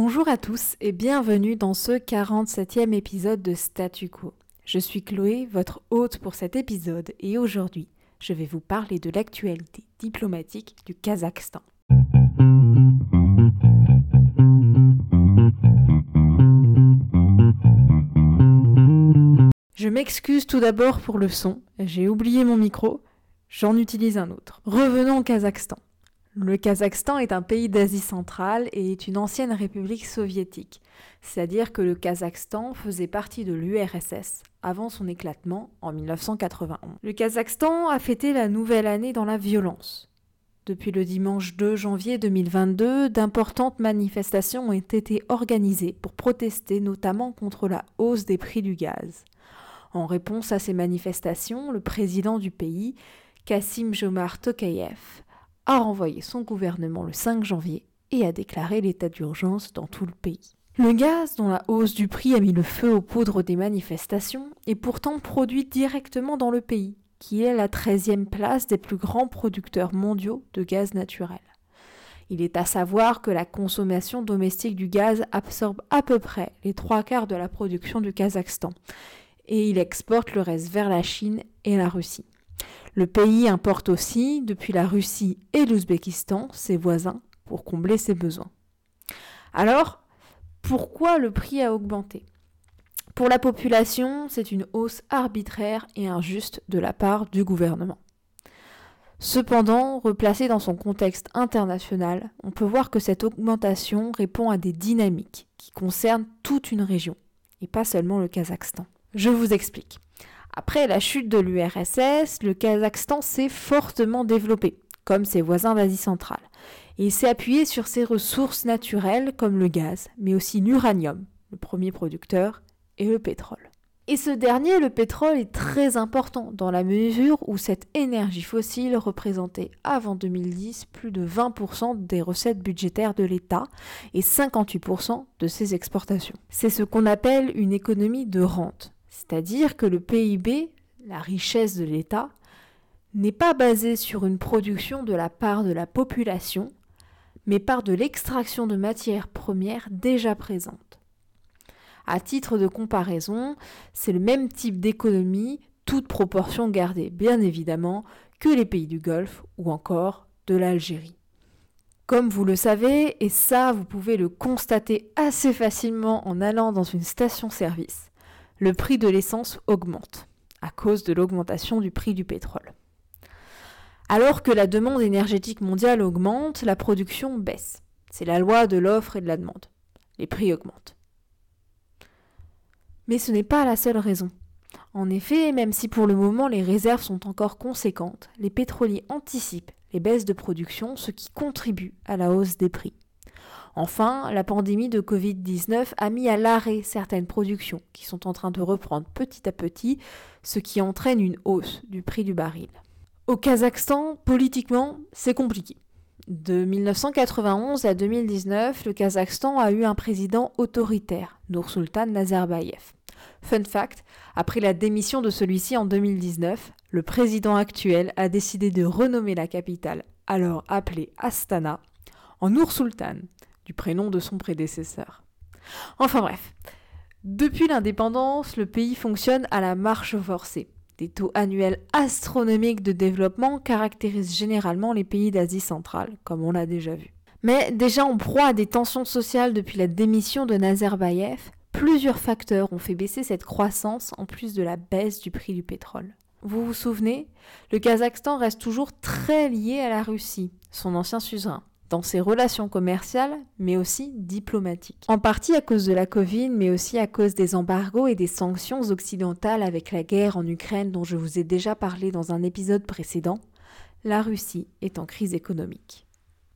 Bonjour à tous et bienvenue dans ce 47e épisode de Statu Quo. Je suis Chloé, votre hôte pour cet épisode, et aujourd'hui, je vais vous parler de l'actualité diplomatique du Kazakhstan. Je m'excuse tout d'abord pour le son, j'ai oublié mon micro, j'en utilise un autre. Revenons au Kazakhstan. Le Kazakhstan est un pays d'Asie centrale et est une ancienne république soviétique, c'est-à-dire que le Kazakhstan faisait partie de l'URSS avant son éclatement en 1991. Le Kazakhstan a fêté la nouvelle année dans la violence. Depuis le dimanche 2 janvier 2022, d'importantes manifestations ont été organisées pour protester notamment contre la hausse des prix du gaz. En réponse à ces manifestations, le président du pays, Kassim Jomar Tokayev, a renvoyé son gouvernement le 5 janvier et a déclaré l'état d'urgence dans tout le pays. Le gaz, dont la hausse du prix a mis le feu aux poudres des manifestations, est pourtant produit directement dans le pays, qui est la 13e place des plus grands producteurs mondiaux de gaz naturel. Il est à savoir que la consommation domestique du gaz absorbe à peu près les trois quarts de la production du Kazakhstan, et il exporte le reste vers la Chine et la Russie. Le pays importe aussi, depuis la Russie et l'Ouzbékistan, ses voisins, pour combler ses besoins. Alors, pourquoi le prix a augmenté? Pour la population, c'est une hausse arbitraire et injuste de la part du gouvernement. Cependant, replacée dans son contexte international, on peut voir que cette augmentation répond à des dynamiques qui concernent toute une région, et pas seulement le Kazakhstan. Je vous explique. Après la chute de l'URSS, le Kazakhstan s'est fortement développé, comme ses voisins d'Asie centrale. Il s'est appuyé sur ses ressources naturelles comme le gaz, mais aussi l'uranium, le premier producteur, et le pétrole. Et ce dernier, le pétrole, est très important dans la mesure où cette énergie fossile représentait avant 2010 plus de 20% des recettes budgétaires de l'État et 58% de ses exportations. C'est ce qu'on appelle une économie de rente, c'est-à-dire que le PIB, la richesse de l'État, n'est pas basé sur une production de la part de la population, mais par de l'extraction de matières premières déjà présentes. À titre de comparaison, c'est le même type d'économie, toute proportion gardée bien évidemment, que les pays du Golfe ou encore de l'Algérie. Comme vous le savez, et ça vous pouvez le constater assez facilement en allant dans une station-service, le prix de l'essence augmente à cause de l'augmentation du prix du pétrole. Alors que la demande énergétique mondiale augmente, la production baisse. C'est la loi de l'offre et de la demande. Les prix augmentent. Mais ce n'est pas la seule raison. En effet, même si pour le moment les réserves sont encore conséquentes, les pétroliers anticipent les baisses de production, ce qui contribue à la hausse des prix. Enfin, la pandémie de Covid-19 a mis à l'arrêt certaines productions qui sont en train de reprendre petit à petit, ce qui entraîne une hausse du prix du baril. Au Kazakhstan, politiquement, c'est compliqué. De 1991 à 2019, le Kazakhstan a eu un président autoritaire, Nursultan Nazarbayev. Fun fact, après la démission de celui-ci en 2019, le président actuel a décidé de renommer la capitale, alors appelée Astana, en Nursultan, du prénom de son prédécesseur. Enfin bref, depuis l'indépendance, le pays fonctionne à la marche forcée. Des taux annuels astronomiques de développement caractérisent généralement les pays d'Asie centrale, comme on l'a déjà vu. Mais déjà en proie à des tensions sociales depuis la démission de Nazarbayev, plusieurs facteurs ont fait baisser cette croissance en plus de la baisse du prix du pétrole. Vous vous souvenez, le Kazakhstan reste toujours très lié à la Russie, son ancien suzerain dans ses relations commerciales, mais aussi diplomatiques. En partie à cause de la Covid, mais aussi à cause des embargos et des sanctions occidentales avec la guerre en Ukraine dont je vous ai déjà parlé dans un épisode précédent, la Russie est en crise économique.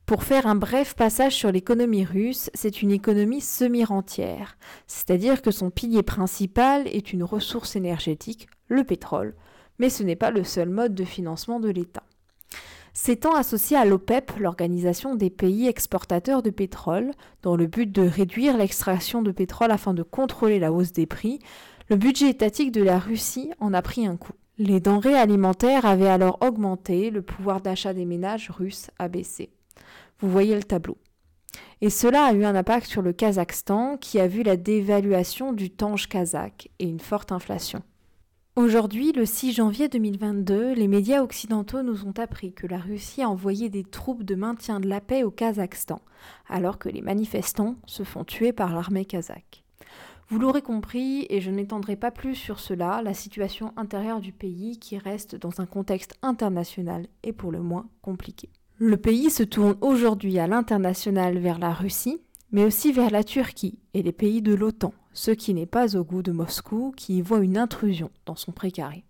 Pour faire un bref passage sur l'économie russe, c'est une économie semi-rentière, c'est-à-dire que son pilier principal est une ressource énergétique, le pétrole, mais ce n'est pas le seul mode de financement de l'État. S'étant associé à l'OPEP, l'organisation des pays exportateurs de pétrole, dans le but de réduire l'extraction de pétrole afin de contrôler la hausse des prix, le budget étatique de la Russie en a pris un coup. Les denrées alimentaires avaient alors augmenté, le pouvoir d'achat des ménages russes a baissé. Vous voyez le tableau. Et cela a eu un impact sur le Kazakhstan qui a vu la dévaluation du tange kazakh et une forte inflation. Aujourd'hui, le 6 janvier 2022, les médias occidentaux nous ont appris que la Russie a envoyé des troupes de maintien de la paix au Kazakhstan, alors que les manifestants se font tuer par l'armée kazakh. Vous l'aurez compris, et je n'étendrai pas plus sur cela, la situation intérieure du pays qui reste dans un contexte international est pour le moins compliqué. Le pays se tourne aujourd'hui à l'international vers la Russie, mais aussi vers la Turquie et les pays de l'OTAN, ce qui n'est pas au goût de Moscou qui y voit une intrusion dans son précaré.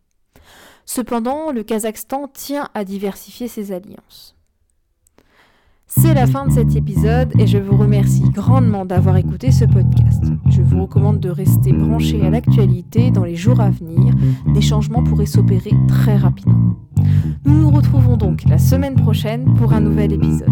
Cependant, le Kazakhstan tient à diversifier ses alliances. C'est la fin de cet épisode et je vous remercie grandement d'avoir écouté ce podcast. Je vous recommande de rester branché à l'actualité dans les jours à venir. Des changements pourraient s'opérer très rapidement. Nous nous retrouvons donc la semaine prochaine pour un nouvel épisode.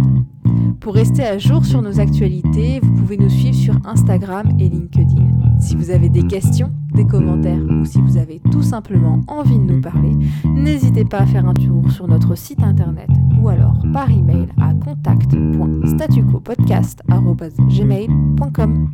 Pour rester à jour sur nos actualités, vous pouvez nous suivre sur Instagram et LinkedIn. Si vous avez des questions, des commentaires ou si vous avez tout simplement envie de nous parler, n'hésitez pas à faire un tour sur notre site internet ou alors par email à contact.statucopodcast.gmail.com.